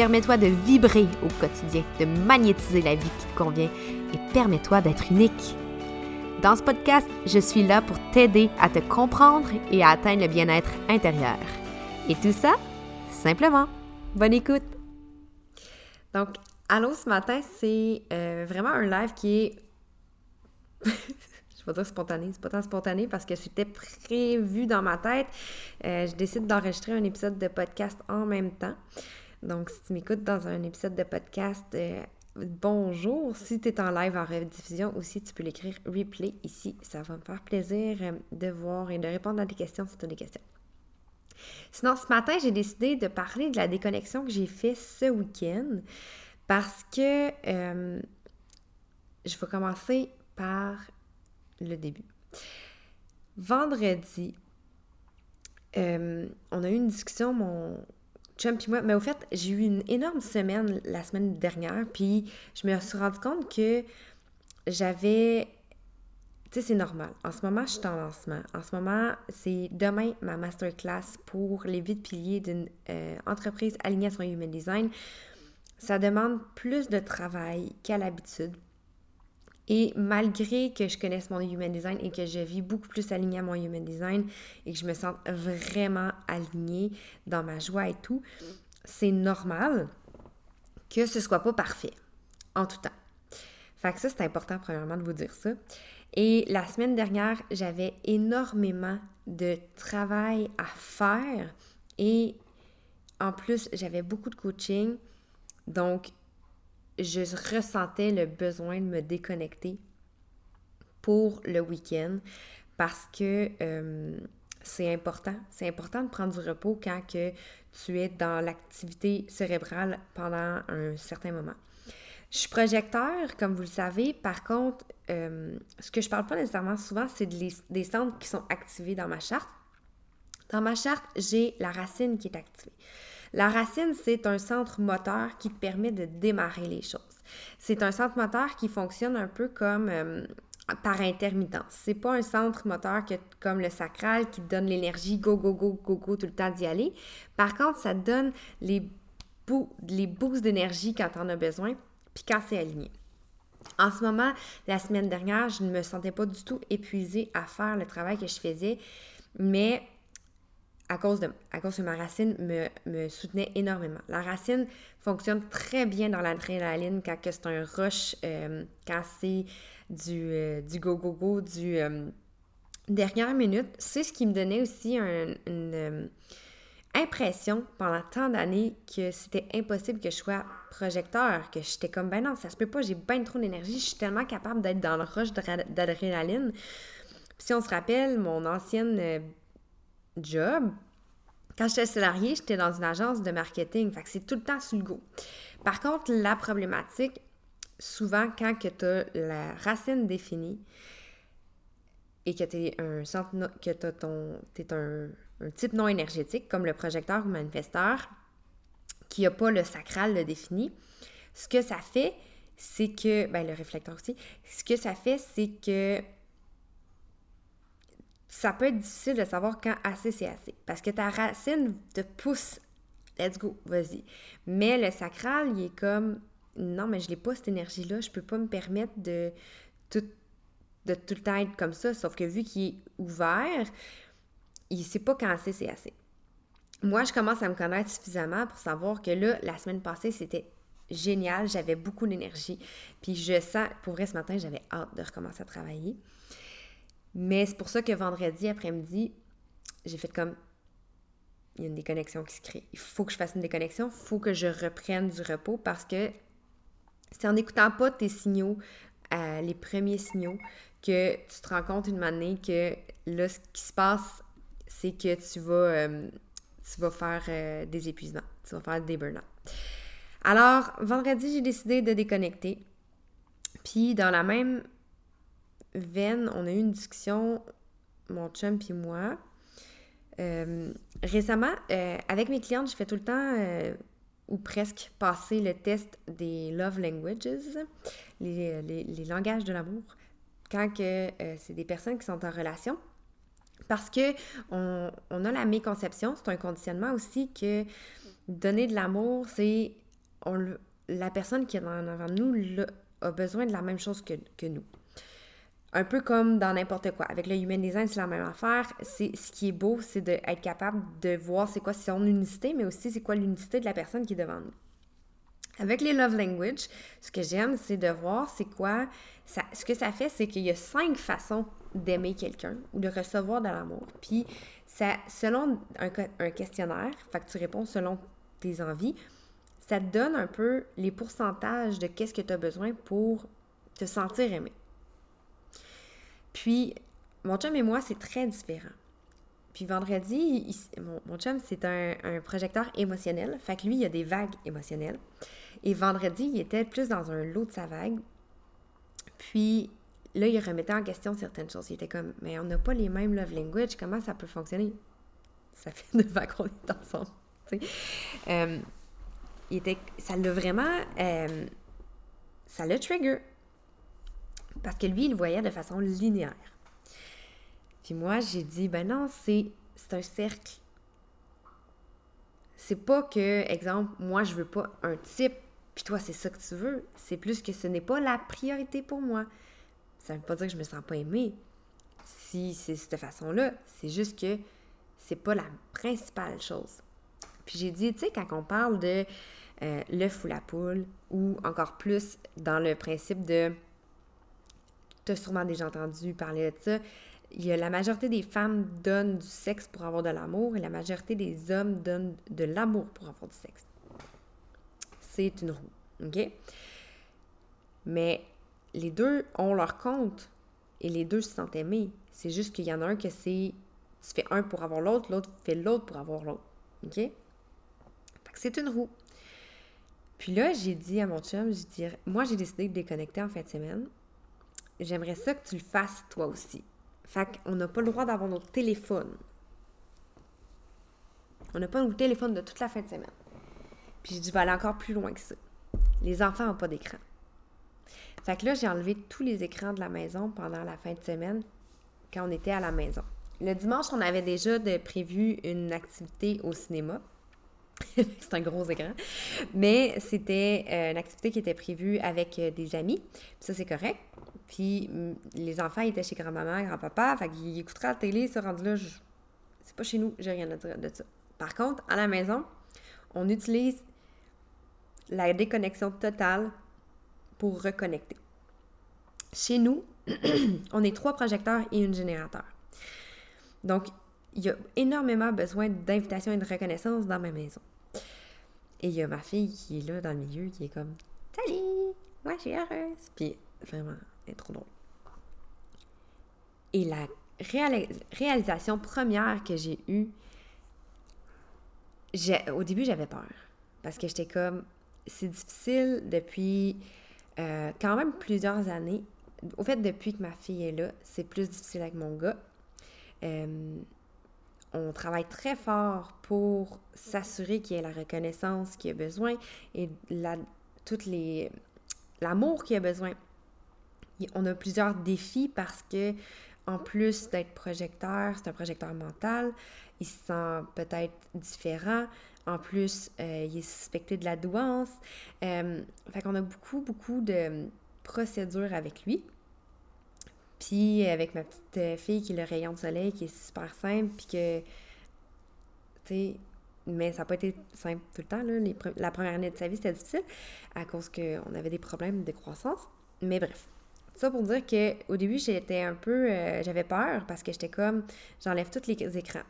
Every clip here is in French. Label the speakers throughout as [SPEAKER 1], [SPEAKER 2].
[SPEAKER 1] Permets-toi de vibrer au quotidien, de magnétiser la vie qui te convient et permets-toi d'être unique. Dans ce podcast, je suis là pour t'aider à te comprendre et à atteindre le bien-être intérieur. Et tout ça, simplement. Bonne écoute! Donc, allô ce matin, c'est euh, vraiment un live qui est. je vais dire spontané, c'est pas tant spontané parce que c'était prévu dans ma tête. Euh, je décide d'enregistrer un épisode de podcast en même temps. Donc, si tu m'écoutes dans un épisode de podcast, euh, bonjour. Si tu es en live en rediffusion aussi, tu peux l'écrire replay ici. Ça va me faire plaisir euh, de voir et de répondre à des questions si tu as des questions. Sinon, ce matin, j'ai décidé de parler de la déconnexion que j'ai fait ce week-end parce que euh, je vais commencer par le début. Vendredi, on a eu une discussion, mon moi. Mais au fait, j'ai eu une énorme semaine la semaine dernière, puis je me suis rendu compte que j'avais. Tu sais, c'est normal. En ce moment, je suis en lancement. En ce moment, c'est demain ma masterclass pour les vides piliers d'une euh, entreprise alignée à son human design. Ça demande plus de travail qu'à l'habitude et malgré que je connaisse mon human design et que je vis beaucoup plus alignée à mon human design et que je me sente vraiment alignée dans ma joie et tout, c'est normal que ce soit pas parfait en tout temps. Fait que ça, c'est important, premièrement, de vous dire ça. Et la semaine dernière, j'avais énormément de travail à faire et en plus, j'avais beaucoup de coaching. Donc, je ressentais le besoin de me déconnecter pour le week-end parce que euh, c'est important. C'est important de prendre du repos quand tu es dans l'activité cérébrale pendant un certain moment. Je suis projecteur, comme vous le savez. Par contre, euh, ce que je parle pas nécessairement souvent, c'est des centres qui sont activés dans ma charte. Dans ma charte, j'ai la racine qui est activée. La racine, c'est un centre moteur qui te permet de démarrer les choses. C'est un centre moteur qui fonctionne un peu comme euh, par intermittence. C'est pas un centre moteur comme le sacral qui te donne l'énergie go, go, go, go, go tout le temps d'y aller. Par contre, ça te donne les, les boosts d'énergie quand tu en as besoin, puis quand c'est aligné. En ce moment, la semaine dernière, je ne me sentais pas du tout épuisée à faire le travail que je faisais, mais à cause de, à cause que ma racine me, me, soutenait énormément. La racine fonctionne très bien dans l'adrénaline quand c'est un rush, euh, quand c'est du, euh, du go, go, go, du euh, dernière minute. C'est ce qui me donnait aussi une impression pendant tant d'années que c'était impossible que je sois projecteur, que j'étais comme, ben non, ça se peut pas, j'ai bien trop d'énergie, je suis tellement capable d'être dans le rush d'adrénaline. si on se rappelle, mon ancienne job, quand j'étais salarié, j'étais dans une agence de marketing. Fait c'est tout le temps sur le go. Par contre, la problématique, souvent, quand tu as la racine définie et que tu es un un, type non énergétique, comme le projecteur ou manifesteur, qui n'a pas le sacral défini, ce que ça fait, c'est que, ben le réflecteur aussi, ce que ça fait, c'est que ça peut être difficile de savoir quand assez c'est assez. Parce que ta racine te pousse, let's go, vas-y. Mais le sacral, il est comme, non, mais je n'ai pas cette énergie-là, je peux pas me permettre de tout, de tout le temps être comme ça. Sauf que vu qu'il est ouvert, il sait pas quand assez c'est assez. Moi, je commence à me connaître suffisamment pour savoir que là, la semaine passée, c'était génial, j'avais beaucoup d'énergie. Puis je sens, pour vrai, ce matin, j'avais hâte de recommencer à travailler. Mais c'est pour ça que vendredi après-midi, j'ai fait comme il y a une déconnexion qui se crée. Il faut que je fasse une déconnexion, il faut que je reprenne du repos parce que c'est en n'écoutant pas tes signaux, euh, les premiers signaux, que tu te rends compte une année que là, ce qui se passe, c'est que tu vas, euh, faire euh, des épuisements, tu vas faire des burn-out. Alors, vendredi, j'ai décidé de déconnecter. Puis, dans la même veine, on a eu une discussion, mon chum puis moi. Euh, récemment, euh, avec mes clientes, je fais tout le temps, euh, ou presque, passer le test des love languages, les, les langages de l'amour, quand que c'est des personnes qui sont en relation. Parce que on, a la méconception, c'est un conditionnement aussi que donner de l'amour, c'est la personne qui est en avant de nous a besoin de la même chose que, nous. Un peu comme dans n'importe quoi. Avec le human design, c'est la même affaire. C'est ce qui est beau, c'est d'être capable de voir c'est quoi son unicité, mais aussi c'est quoi l'unicité de la personne qui est devant nous. Avec les love language, ce que j'aime, c'est de voir c'est quoi. Ce que ça fait, c'est qu'il y a cinq façons d'aimer quelqu'un ou de recevoir de l'amour. Puis, ça, selon un, un, questionnaire, fait que tu réponds selon tes envies, ça te donne un peu les pourcentages de qu'est-ce que tu as besoin pour te sentir aimé. Puis, mon chum et moi, c'est très différent. Puis vendredi, mon, mon, chum, c'est un, projecteur émotionnel. Fait que lui, il a des vagues émotionnelles. Et vendredi, il était plus dans un lot de sa vague. Puis là, il remettait en question certaines choses. Il était comme, mais on n'a pas les mêmes love language, comment ça peut fonctionner? Ça fait neuf ans qu'on est ensemble. Euh, il était, ça l'a vraiment. Euh, ça l'a trigger. Parce que lui, il le voyait de façon linéaire. Puis moi, j'ai dit, ben non, c'est, un cercle. C'est pas que, exemple, moi, je veux pas un type, puis toi, c'est ça que tu veux. C'est plus que ce n'est pas la priorité pour moi. Ça veut pas dire que je me sens pas aimée. Si c'est cette façon-là, c'est juste que c'est pas la principale chose. Puis j'ai dit, tu sais, quand on parle de euh, l'œuf ou la poule, ou encore plus dans le principe de. Tu as sûrement déjà entendu parler de ça. Il y a la majorité des femmes donnent du sexe pour avoir de l'amour et la majorité des hommes donnent de l'amour pour avoir du sexe. C'est une roue, OK? Mais les deux ont leur compte et les deux se sentent aimés. C'est juste qu'il y en a un que c'est tu fais un pour avoir l'autre, l'autre fait l'autre pour avoir l'autre. OK? Fait que c'est une roue. Puis là, j'ai dit à mon chum, j'ai dit, moi, j'ai décidé de déconnecter en fin de semaine. J'aimerais ça que tu le fasses toi aussi. Fait qu'on n'a pas le droit d'avoir notre téléphone. On n'a pas notre téléphone de toute la fin de semaine. Puis j'ai vais aller encore plus loin que ça. Les enfants n'ont pas d'écran. Fait que là, j'ai enlevé tous les écrans de la maison pendant la fin de semaine quand on était à la maison. Le dimanche, on avait déjà prévu une activité au cinéma. c'est un gros écran. Mais c'était euh, une activité qui était prévue avec euh, des amis. ça, c'est correct. Puis mm, les enfants étaient chez grand-maman, grand-papa. Fait qu'ils écouteraient la télé, ce rendu-là, c'est pas chez nous, j'ai rien à dire de ça. Par contre, à la maison, on utilise la déconnexion totale pour reconnecter. Chez nous, on est trois projecteurs et une générateur. Donc, il y a énormément besoin d'invitation et de reconnaissance dans ma maison. Et il y a ma fille qui est là dans le milieu, qui est comme Salut, moi je suis heureuse. Puis vraiment, elle est trop drôle. Et la réalisation première que j'ai eue, au début j'avais peur. Parce que j'étais comme, c'est difficile depuis euh, quand même plusieurs années. Au fait, depuis que ma fille est là, c'est plus difficile avec mon gars. Euh, on travaille très fort pour s'assurer qu'il y ait la reconnaissance qu'il a besoin et la, toutes les l'amour qu'il a besoin. On a plusieurs défis parce que en plus d'être projecteur, c'est un projecteur mental, il se sent peut-être différent. En plus, euh, il est suspecté de la douance. Euh, fait qu'on a beaucoup, beaucoup de procédures avec lui. Puis avec ma petite euh, fille qui est le rayon de soleil, qui est super simple, puis que, tu sais, mais ça n'a pas été simple tout le temps. La première année de sa vie, c'était difficile à cause qu'on avait des problèmes de croissance. Mais bref, ça pour dire qu'au début, j'étais un peu. j'avais peur parce que j'étais comme. J'enlève tous les écrans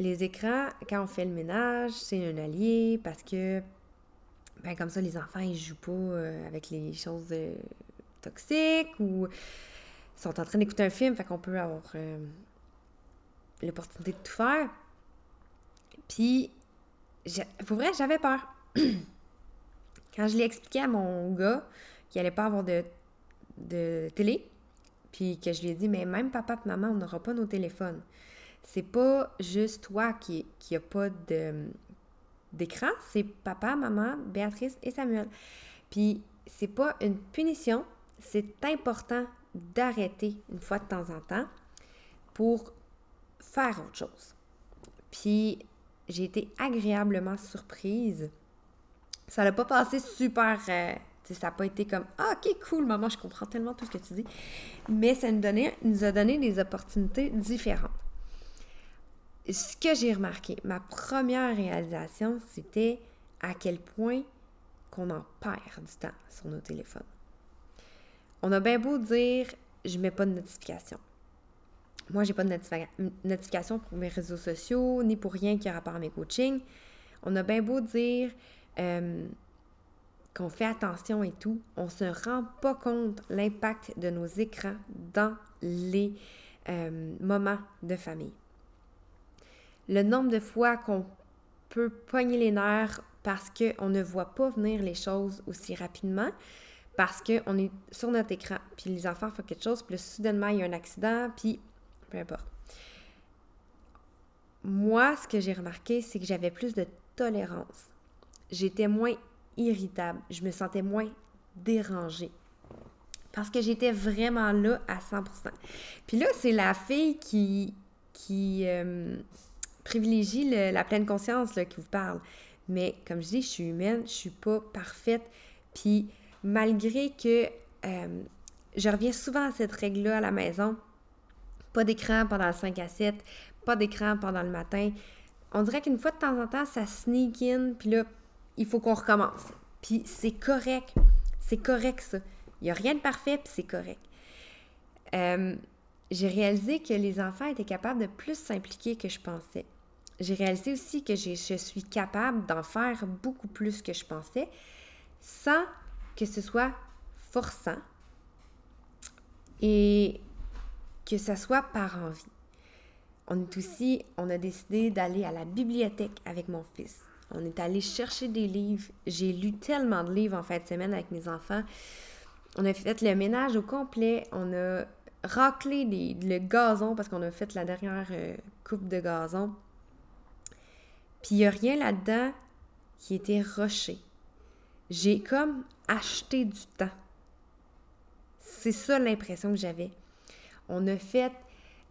[SPEAKER 1] les écrans, quand on fait le ménage, c'est un allié parce que, ben comme ça, les enfants, ils jouent pas euh, avec les choses euh, toxiques ou sont en train d'écouter un film, fait qu'on peut avoir euh, l'opportunité de tout faire. Puis, pour vrai, j'avais peur. Quand je l'ai expliqué à mon gars qu'il allait pas avoir de, de télé, puis que je lui ai dit, mais même papa et maman, on n'aura pas nos téléphones. C'est pas juste toi qui qui pas d'écran, c'est papa, maman, Béatrice et Samuel. Puis c'est pas une punition, c'est important d'arrêter une fois de temps en temps pour faire autre chose. Puis j'ai été agréablement surprise. Ça n'a pas passé super. Euh, ça n'a pas été comme Ah, ok, cool, maman, je comprends tellement tout ce que tu dis. Mais ça nous, a donné des opportunités différentes. Ce que j'ai remarqué, ma première réalisation, c'était à quel point qu'on en perd du temps sur nos téléphones. On a bien beau dire je mets pas de notification. Moi, j'ai pas de notification pour mes réseaux sociaux, ni pour rien qui a rapport à mes coachings. On a bien beau dire euh, qu'on fait attention et tout, on se rend pas compte l'impact de nos écrans dans les euh, moments de famille. Le nombre de fois qu'on peut pogner les nerfs parce qu'on ne voit pas venir les choses aussi rapidement, parce qu'on est sur notre écran, puis les enfants font quelque chose, puis soudainement, il y a un accident, puis peu importe. Moi, ce que j'ai remarqué, c'est que j'avais plus de tolérance. J'étais moins irritable. Je me sentais moins dérangée. Parce que j'étais vraiment là à 100%. Puis là, c'est la fille qui, euh, privilégie la pleine conscience là, qui vous parle. Mais comme je dis, je suis humaine, je suis pas parfaite. Puis malgré que euh, je reviens souvent à cette règle-là à la maison, pas d'écran pendant le 5 à 7, pas d'écran pendant le matin. On dirait qu'une fois de temps en temps, ça sneak in, puis là, il faut qu'on recommence. Puis c'est correct. C'est correct, ça. Il n'y a rien de parfait, puis c'est correct. Euh, j'ai réalisé que les enfants étaient capables de plus s'impliquer que je pensais. J'ai réalisé aussi que je suis capable d'en faire beaucoup plus que je pensais sans que ce soit forçant et que ce soit par envie. On est aussi, on a décidé d'aller à la bibliothèque avec mon fils. On est allé chercher des livres. J'ai lu tellement de livres en fin de semaine avec mes enfants. On a fait le ménage au complet. On a raclé le gazon parce qu'on a fait la dernière euh, coupe de gazon. Puis il n'y a rien là-dedans qui était rushé. J'ai comme acheté du temps. C'est ça l'impression que j'avais. On a fait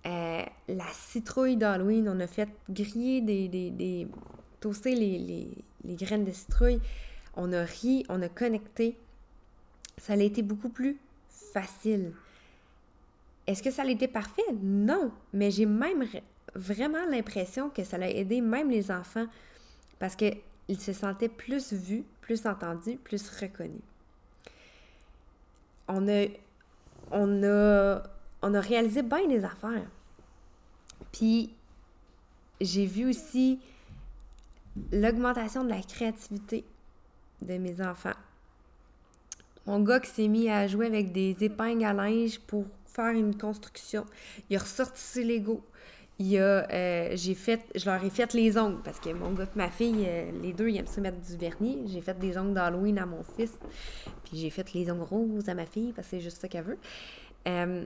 [SPEAKER 1] euh, la citrouille d'Halloween, on a fait griller des, toaster les, graines de citrouille. On a ri, on a connecté. Ça a été beaucoup plus facile. Est-ce que ça a été parfait? Non, mais j'ai même vraiment l'impression que ça a aidé même les enfants parce qu'ils se sentaient plus vus, plus entendus, plus reconnus. On a, on a on a réalisé bien des affaires. Puis, j'ai vu aussi l'augmentation de la créativité de mes enfants. Mon gars qui s'est mis à jouer avec des épingles à linge pour faire une construction. Il a ressorti ses Legos. Euh, j'ai fait, je leur ai fait les ongles parce que mon gars et ma fille, euh, les deux, ils aiment se mettre du vernis. J'ai fait des ongles d'Halloween à mon fils. Puis j'ai fait les ongles roses à ma fille parce que c'est juste ça qu'elle veut. Euh,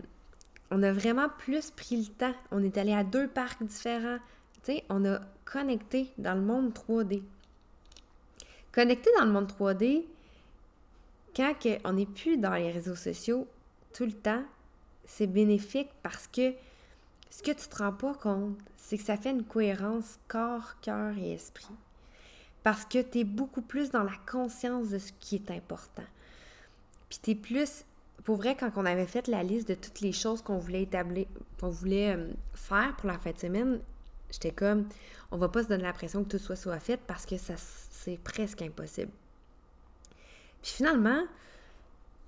[SPEAKER 1] on a vraiment plus pris le temps. On est allé à deux parcs différents. Tu sais, on a connecté dans le monde 3D. Connecté dans le monde 3D, quand on n'est plus dans les réseaux sociaux tout le temps, c'est bénéfique parce que ce que tu te rends pas compte, c'est que ça fait une cohérence corps, cœur et esprit. Parce que tu es beaucoup plus dans la conscience de ce qui est important. Puis tu es plus pour vrai, quand on avait fait la liste de toutes les choses qu'on voulait établir, qu'on voulait euh, faire pour la fin de semaine, j'étais comme, on va pas se donner l'impression que tout soit soit fait parce que ça, c'est presque impossible. Puis finalement,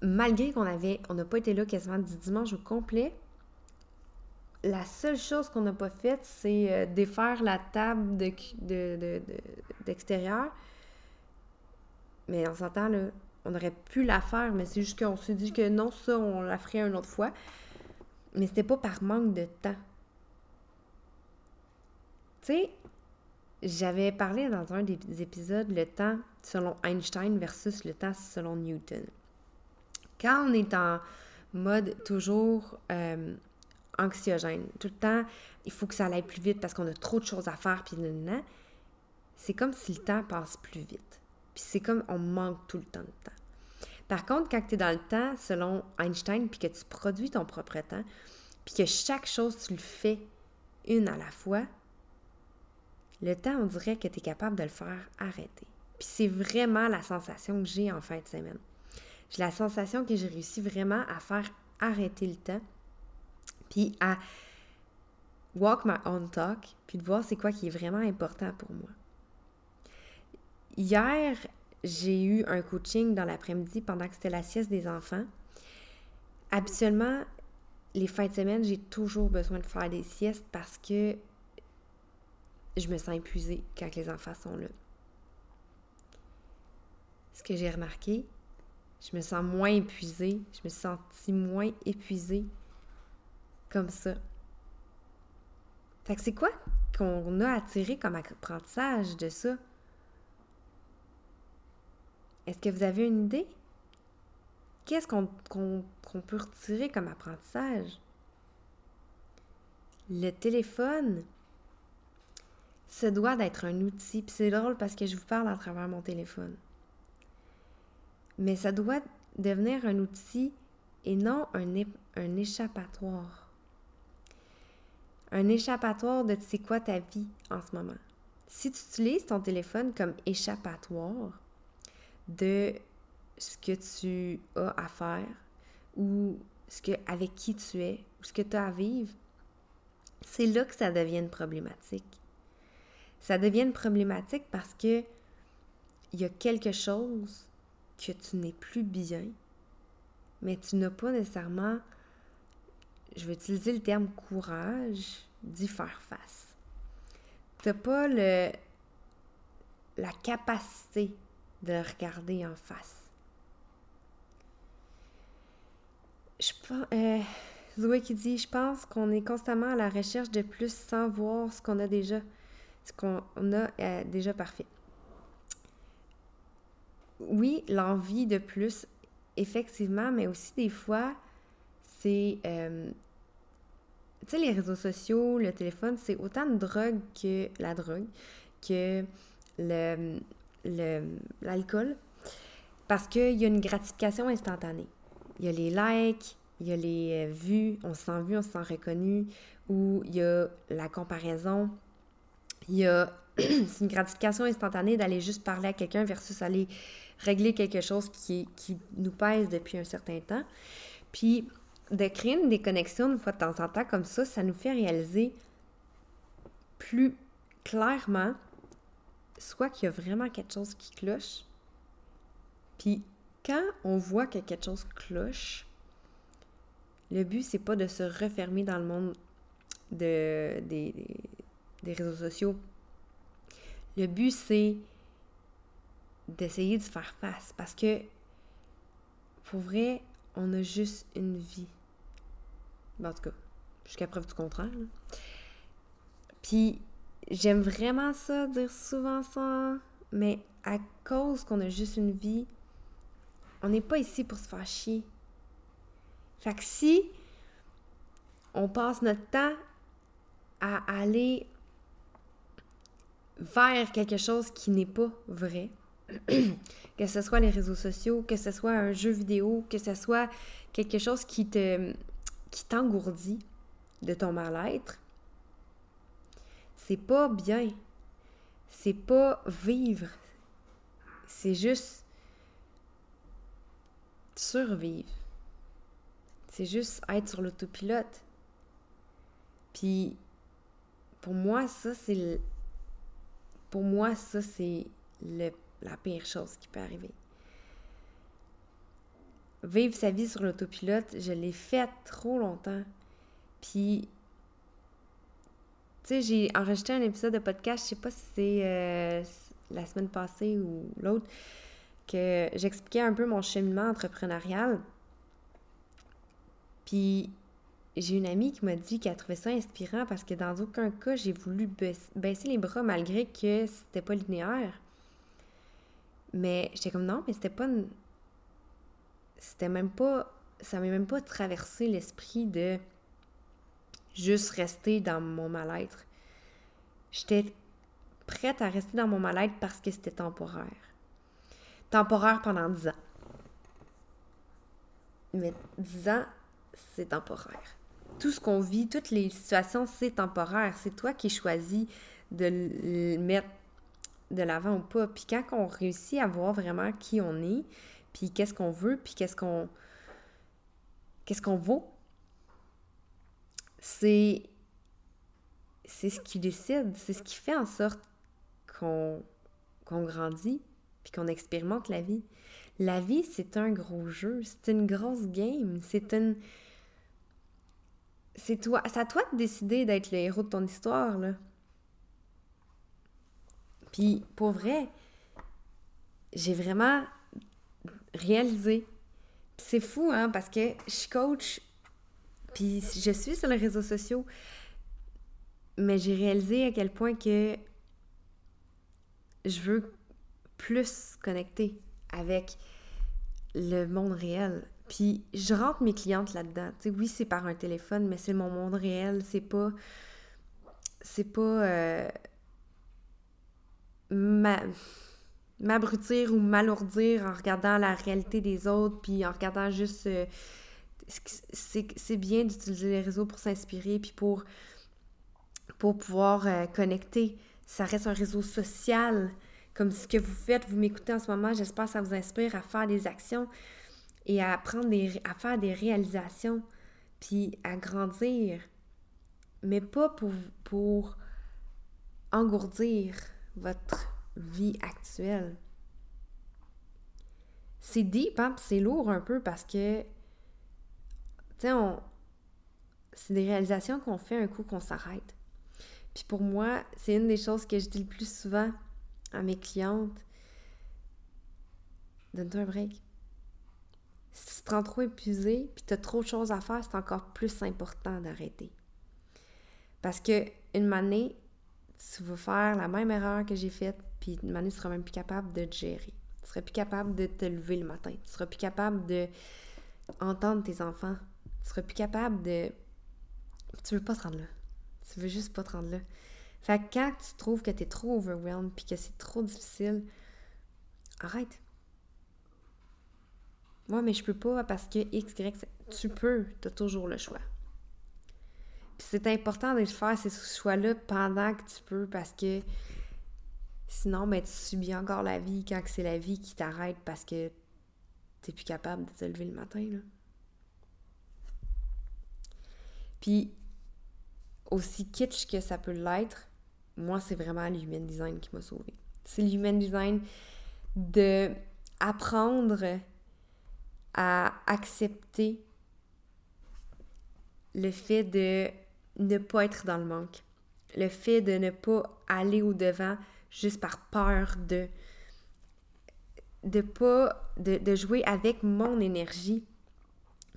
[SPEAKER 1] malgré qu'on avait, on n'a pas été là quasiment du dimanche au complet, la seule chose qu'on n'a pas faite, c'est euh, défaire la table de, d'extérieur. Mais on s'entend, on aurait pu la faire, mais c'est juste qu'on s'est dit que non, ça, on la ferait une autre fois. Mais c'était pas par manque de temps. Tu sais, j'avais parlé dans un des épisodes le temps selon Einstein versus le temps selon Newton. Quand on est en mode toujours euh, anxiogène, tout le temps, il faut que ça aille plus vite parce qu'on a trop de choses à faire, puis c'est comme si le temps passe plus vite. Puis c'est comme on manque tout le temps de temps. Par contre, quand tu es dans le temps, selon Einstein, puis que tu produis ton propre temps, puis que chaque chose, tu le fais une à la fois, le temps, on dirait que tu es capable de le faire arrêter. Puis c'est vraiment la sensation que j'ai en fin de semaine. J'ai la sensation que j'ai réussi vraiment à faire arrêter le temps, puis à walk my own talk, puis de voir c'est quoi qui est vraiment important pour moi. Hier, j'ai eu un coaching dans l'après-midi pendant que c'était la sieste des enfants. Habituellement, les fins de semaine, j'ai toujours besoin de faire des siestes parce que je me sens épuisée quand les enfants sont là. Ce que j'ai remarqué, je me sens moins épuisée, je me sens moins épuisée comme ça. Fait que c'est quoi qu'on a tirer comme apprentissage de ça? Est-ce que vous avez une idée? Qu'est-ce qu'on peut retirer comme apprentissage? Le téléphone, se doit d'être un outil. Puis c'est drôle parce que je vous parle à travers mon téléphone. Mais ça doit devenir un outil et non un, échappatoire. Un échappatoire de sais quoi ta vie en ce moment. Si tu utilises ton téléphone comme échappatoire de ce que tu as à faire ou ce que, avec qui tu es ou ce que tu as à vivre, c'est là que ça devient problématique ça devient une problématique parce que il y a quelque chose que tu n'es plus bien, mais tu n'as pas nécessairement, je vais utiliser le terme courage, d'y faire face. Tu n'as pas le, la capacité de le regarder en face. Je euh, Zoé qui dit, je pense qu'on est constamment à la recherche de plus sans voir ce qu'on a déjà ce qu'on a euh, déjà parfait. Oui, l'envie de plus, effectivement, mais aussi des fois, c'est... euh, tu sais, les réseaux sociaux, le téléphone, c'est autant de drogue que la drogue, que le, l'alcool, parce qu'il y a une gratification instantanée. Il y a les likes, il y a les euh, vues, on se sent vu, on se sent reconnu, ou il y a la comparaison y a une gratification instantanée d'aller juste parler à quelqu'un versus aller régler quelque chose qui, qui nous pèse depuis un certain temps. Puis de créer une déconnexion une fois de temps en temps comme ça, ça nous fait réaliser plus clairement soit qu'il y a vraiment quelque chose qui cloche. Puis quand on voit que quelque chose cloche, le but c'est pas de se refermer dans le monde de, des, des réseaux sociaux. Le but, c'est d'essayer de faire face parce que, pour vrai, on a juste une vie. en tout cas, jusqu'à preuve du contraire. Puis, j'aime vraiment ça, dire souvent ça, mais à cause qu'on a juste une vie, on n'est pas ici pour se faire chier. Fait que si on passe notre temps à aller vers quelque chose qui n'est pas vrai, que ce soit les réseaux sociaux, que ce soit un jeu vidéo, que ce soit quelque chose qui te qui t'engourdit de ton mal-être, c'est pas bien. C'est pas vivre. C'est juste survivre. C'est juste être sur l'autopilote. Puis pour moi, ça, c'est pour moi, ça, c'est la pire chose qui peut arriver. Vivre sa vie sur l'autopilote, je l'ai fait trop longtemps. Puis, tu sais, j'ai enregistré un épisode de podcast, je sais pas si c'est euh, la semaine passée ou l'autre, que j'expliquais un peu mon cheminement entrepreneurial. Puis, j'ai une amie qui m'a dit qu'elle trouvait ça inspirant parce que dans aucun cas, j'ai voulu baisser les bras malgré que c'était pas linéaire. Mais j'étais comme non, mais c'était pas une... C'était même pas. Ça m'a même pas traversé l'esprit de juste rester dans mon mal-être. J'étais prête à rester dans mon mal-être parce que c'était temporaire. Temporaire pendant dix ans. Mais dix ans, c'est temporaire. Tout ce qu'on vit, toutes les situations, c'est temporaire. C'est toi qui choisis de le mettre de l'avant ou pas. Puis quand on réussit à voir vraiment qui on est, puis qu'est-ce qu'on veut, puis qu'est-ce qu'on qu'est-ce qu'on vaut, c'est c'est ce qui décide, c'est ce qui fait en sorte qu'on qu'on grandit, puis qu'on expérimente la vie. La vie, c'est un gros jeu, c'est une grosse game, c'est une... C'est toi, à toi de décider d'être le héros de ton histoire, là. Puis, pour vrai, j'ai vraiment réalisé. c'est fou, hein, parce que je coach, puis je suis sur les réseaux sociaux, mais j'ai réalisé à quel point que je veux plus connecter avec le monde réel. Puis je rentre mes clientes là-dedans. Oui, c'est par un téléphone, mais c'est mon monde réel. C'est pas. C'est pas. Euh, m'abrutir ou m'alourdir en regardant la réalité des autres, puis en regardant juste. Euh, c'est bien d'utiliser les réseaux pour s'inspirer, puis pour, pour pouvoir euh, connecter. Ça reste un réseau social comme ce que vous faites, vous m'écoutez en ce moment, j'espère que ça vous inspire à faire des actions et à, prendre des, à faire des réalisations, puis à grandir, mais pas pour, pour engourdir votre vie actuelle. C'est deep, hein? c'est lourd un peu parce que, tu sais, on... c'est des réalisations qu'on fait un coup qu'on s'arrête. Puis pour moi, c'est une des choses que je dis le plus souvent à mes clientes, donne-toi un break. Si tu te rends trop épuisé, puis tu as trop de choses à faire, c'est encore plus important d'arrêter. Parce que une année, tu vas faire la même erreur que j'ai faite, puis une année, tu seras même plus capable de te gérer. Tu seras plus capable de te lever le matin. Tu seras plus capable de entendre tes enfants. Tu seras plus capable de... Tu veux pas te rendre là. Tu veux juste pas te rendre là. Fait que quand tu trouves que tu es trop overwhelmed puis que c'est trop difficile, arrête. Moi, mais je peux pas parce que X, Y, tu peux, tu as toujours le choix. Puis c'est important de faire ces choix-là pendant que tu peux parce que sinon, ben, tu subis encore la vie quand c'est la vie qui t'arrête parce que tu plus capable de te lever le matin. Là. Puis, aussi kitsch que ça peut l'être, moi, c'est vraiment l'human design qui m'a sauvé. C'est l'human design de apprendre à accepter le fait de ne pas être dans le manque, le fait de ne pas aller au devant juste par peur de de pas de, de jouer avec mon énergie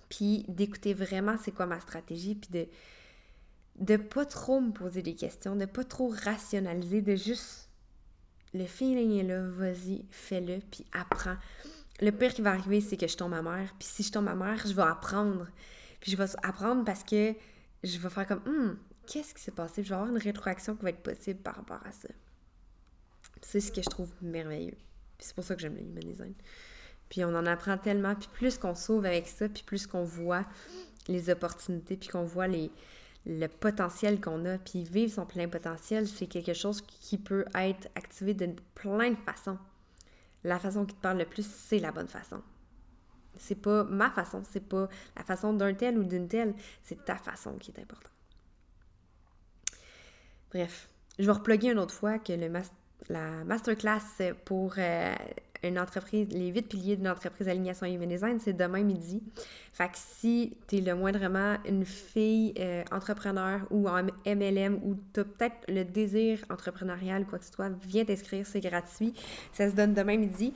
[SPEAKER 1] puis d'écouter vraiment c'est quoi ma stratégie puis de de pas trop me poser des questions, de pas trop rationaliser, de juste le feeling est là, vas-y, fais-le, puis apprends. Le pire qui va arriver, c'est que je tombe ma mère, puis si je tombe ma mère, je vais apprendre. Puis je vais apprendre parce que je vais faire comme, hum, qu'est-ce qui s'est passé? Je vais avoir une rétroaction qui va être possible par rapport à ça. C'est ce que je trouve merveilleux. C'est pour ça que j'aime le human design. Puis on en apprend tellement, puis plus qu'on sauve avec ça, puis plus qu'on voit les opportunités, puis qu'on voit le potentiel qu'on a. Puis vivre son plein potentiel, c'est quelque chose qui peut être activé de plein de façons. La façon qui te parle le plus, c'est la bonne façon. C'est pas ma façon, c'est pas la façon d'un tel ou d'une telle, c'est ta façon qui est importante. Bref, je vais reploguer une autre fois que le la masterclass pour euh, une entreprise, les huit piliers d'une entreprise alignation human c'est demain midi. Fait que si tu es le moindrement une fille euh, entrepreneur ou en MLM ou tu as peut-être le désir entrepreneurial quoi que ce soit, viens t'inscrire, c'est gratuit. Ça se donne demain midi.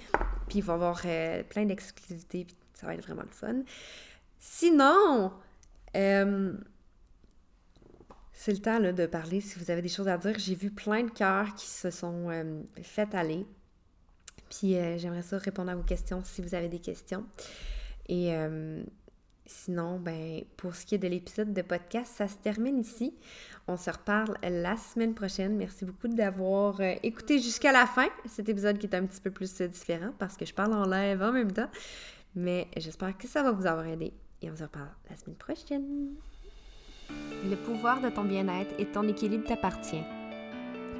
[SPEAKER 1] Puis il va y avoir euh, plein d'exclusivités, puis ça va être vraiment le fun. Sinon, Euh, c'est le temps de parler si vous avez des choses à dire. J'ai vu plein de cœurs qui se sont euh, fait aller. Puis euh, j'aimerais ça répondre à vos questions si vous avez des questions. Et sinon, ben, pour ce qui est de l'épisode de podcast, ça se termine ici. On se reparle la semaine prochaine. Merci beaucoup d'avoir écouté jusqu'à la fin cet épisode qui est un petit peu plus différent parce que je parle en live en même temps. Mais j'espère que ça va vous avoir aidé et on se reparle la semaine prochaine. Le pouvoir de ton bien-être et ton équilibre t'appartient.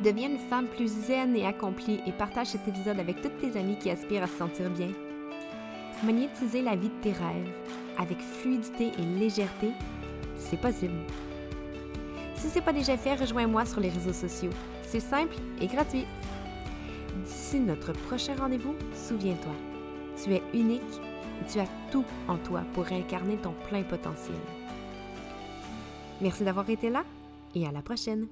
[SPEAKER 1] Deviens une femme plus zen et accomplie et partage cet épisode avec toutes tes amies qui aspirent à se sentir bien. Magnétiser la vie de tes rêves avec fluidité et légèreté, c'est possible. Si ce n'est pas déjà fait, rejoins-moi sur les réseaux sociaux. C'est simple et gratuit. D'ici notre prochain rendez-vous, souviens-toi, tu es unique tu as tout en toi pour incarner ton plein potentiel. Merci d'avoir été là et à la prochaine.